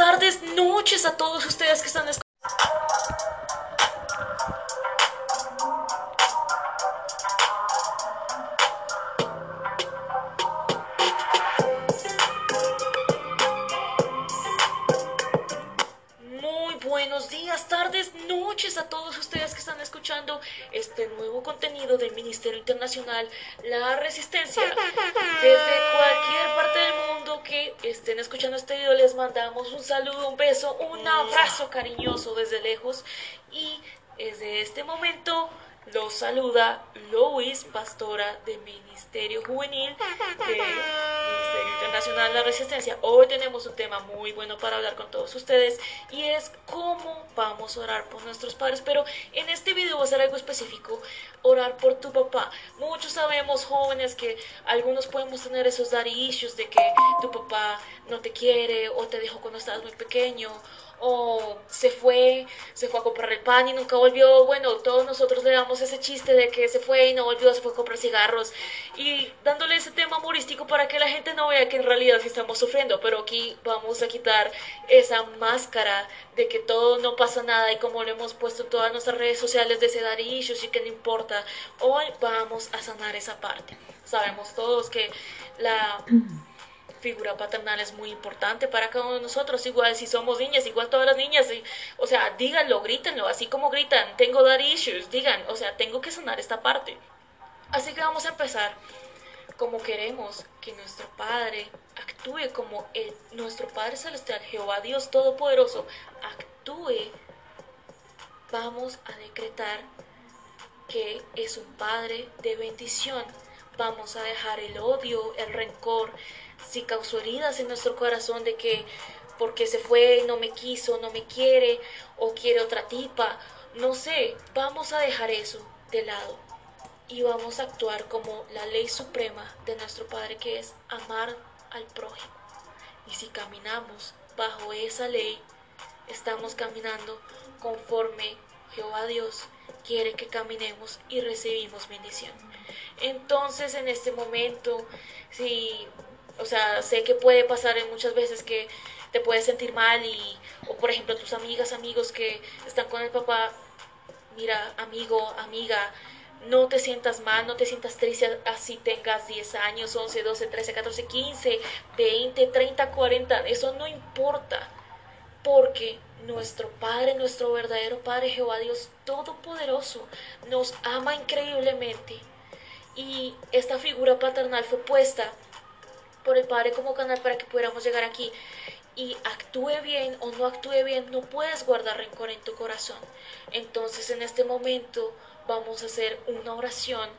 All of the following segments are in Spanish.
tardes, noches a todos ustedes que están escuchando. Muy buenos días, tardes, noches a todos ustedes que están escuchando este nuevo contenido del Ministerio Internacional La Resistencia. Desde cualquier que estén escuchando este video les mandamos un saludo, un beso, un abrazo cariñoso desde lejos. Y desde este momento los saluda Lois, pastora del Ministerio Juvenil Ministerio Internacional la Resistencia. Hoy tenemos un tema muy bueno para hablar con todos ustedes y es cómo vamos a orar por nuestros padres. Pero en este video va a ser algo específico, orar por tu papá. Muchos sabemos, jóvenes, que algunos podemos tener esos daddy issues de que tu papá no te quiere o te dejó cuando estabas muy pequeño o se fue, se fue a comprar el pan y nunca volvió. Bueno, todos nosotros le damos ese chiste de que se fue y no volvió, se fue a comprar cigarros y dándole ese tema humorístico para que la gente no vea que en realidad sí estamos sufriendo, pero aquí vamos a quitar esa máscara de que todo no pasa nada y como lo hemos puesto en todas nuestras redes sociales de ese issues y que no importa, hoy vamos a sanar esa parte. Sabemos todos que la figura paternal es muy importante para cada uno de nosotros, igual si somos niñas, igual todas las niñas, o sea, díganlo, grítenlo, así como gritan, tengo daddy issues, digan, o sea, tengo que sanar esta parte. Así que vamos a empezar como queremos que nuestro Padre actúe como nuestro Padre Celestial, Jehová Dios Todopoderoso, actúe, vamos a decretar que es un Padre de bendición. Vamos a dejar el odio, el rencor, si causó heridas en nuestro corazón de que porque se fue, no me quiso, no me quiere o quiere otra tipa, no sé, vamos a dejar eso de lado y vamos a actuar como la ley suprema de nuestro Padre que es amar al prójimo. Y si caminamos bajo esa ley, estamos caminando conforme Jehová Dios quiere que caminemos y recibimos bendición. Entonces en este momento, si o sea, sé que puede pasar en muchas veces que te puedes sentir mal y, o por ejemplo, tus amigas, amigos que están con el papá, mira, amigo, amiga, no te sientas mal, no te sientas triste así tengas 10 años, 11, 12, 13, 14, 15, 20, 30, 40, eso no importa, porque nuestro Padre, nuestro verdadero Padre Jehová Dios Todopoderoso, nos ama increíblemente y esta figura paternal fue puesta por el Padre como canal para que pudiéramos llegar aquí y actúe bien o no actúe bien, no puedes guardar rencor en tu corazón. Entonces en este momento vamos a hacer una oración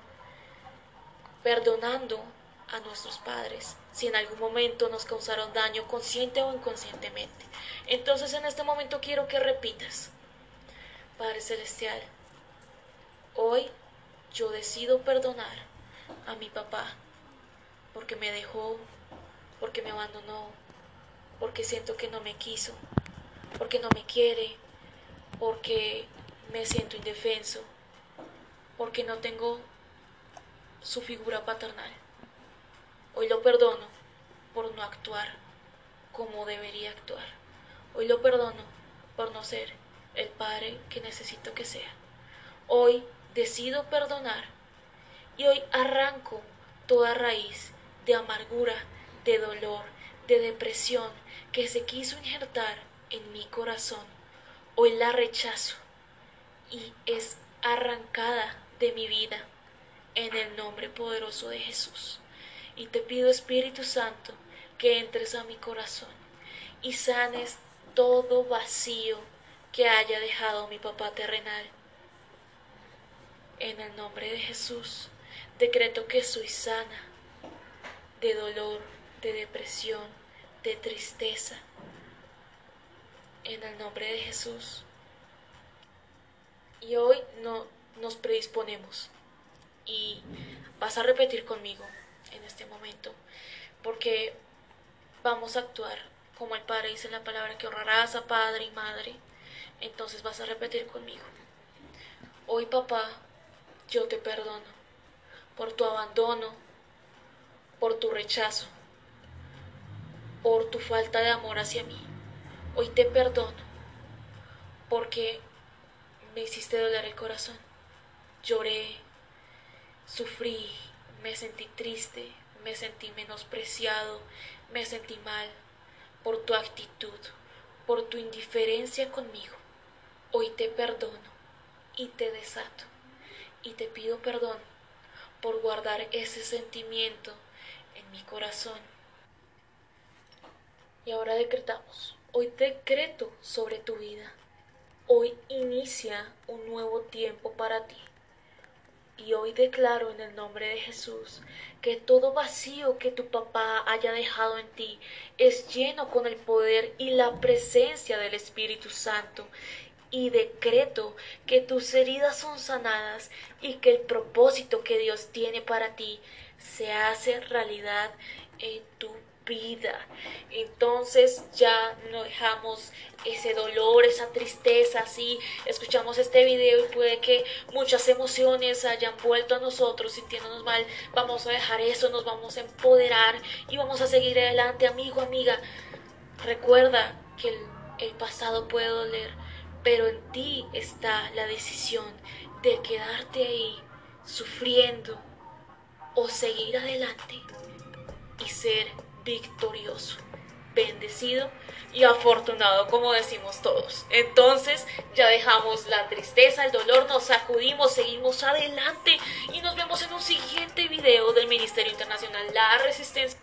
perdonando a nuestros padres si en algún momento nos causaron daño consciente o inconscientemente. Entonces en este momento quiero que repitas, Padre Celestial, hoy yo decido perdonar a mi papá porque me dejó, porque me abandonó, porque siento que no me quiso, porque no me quiere, porque me siento indefenso, porque no tengo su figura paternal. Hoy lo perdono por no actuar como debería actuar. Hoy lo perdono por no ser el padre que necesito que sea. Hoy decido perdonar y hoy arranco toda raíz de amargura, de dolor, de depresión que se quiso injertar en mi corazón. Hoy la rechazo y es arrancada de mi vida en el nombre poderoso de Jesús. Y te pido Espíritu Santo que entres a mi corazón y sanes todo vacío que haya dejado mi papá terrenal. En el nombre de Jesús, decreto que soy sana de dolor, de depresión, de tristeza. En el nombre de Jesús. Y hoy no, nos predisponemos y vas a repetir conmigo en este momento, porque vamos a actuar como el Padre dice en la palabra que honrarás a Padre y Madre. Entonces vas a repetir conmigo. Hoy papá, yo te perdono por tu abandono, por tu rechazo, por tu falta de amor hacia mí. Hoy te perdono porque me hiciste doler el corazón. Lloré, sufrí, me sentí triste, me sentí menospreciado, me sentí mal por tu actitud, por tu indiferencia conmigo. Hoy te perdono y te desato y te pido perdón por guardar ese sentimiento en mi corazón. Ahora decretamos, hoy decreto sobre tu vida, hoy inicia un nuevo tiempo para ti. Y hoy declaro en el nombre de Jesús que todo vacío que tu papá haya dejado en ti es lleno con el poder y la presencia del Espíritu Santo y decreto que tus heridas son sanadas y que el propósito que Dios tiene para ti se hace realidad en tu vida. Entonces ya no dejamos ese dolor, esa tristeza, si escuchamos este video y puede que muchas emociones hayan vuelto a nosotros sintiéndonos mal, vamos a dejar eso, nos vamos a empoderar y vamos a seguir adelante, amigo, amiga. Recuerda que el, el pasado puede doler, pero en ti está la decisión de quedarte ahí sufriendo o seguir adelante y ser victorioso, bendecido y afortunado, como decimos todos. Entonces ya dejamos la tristeza, el dolor, nos sacudimos, seguimos adelante y nos vemos en un siguiente video del Ministerio Internacional La Resistencia.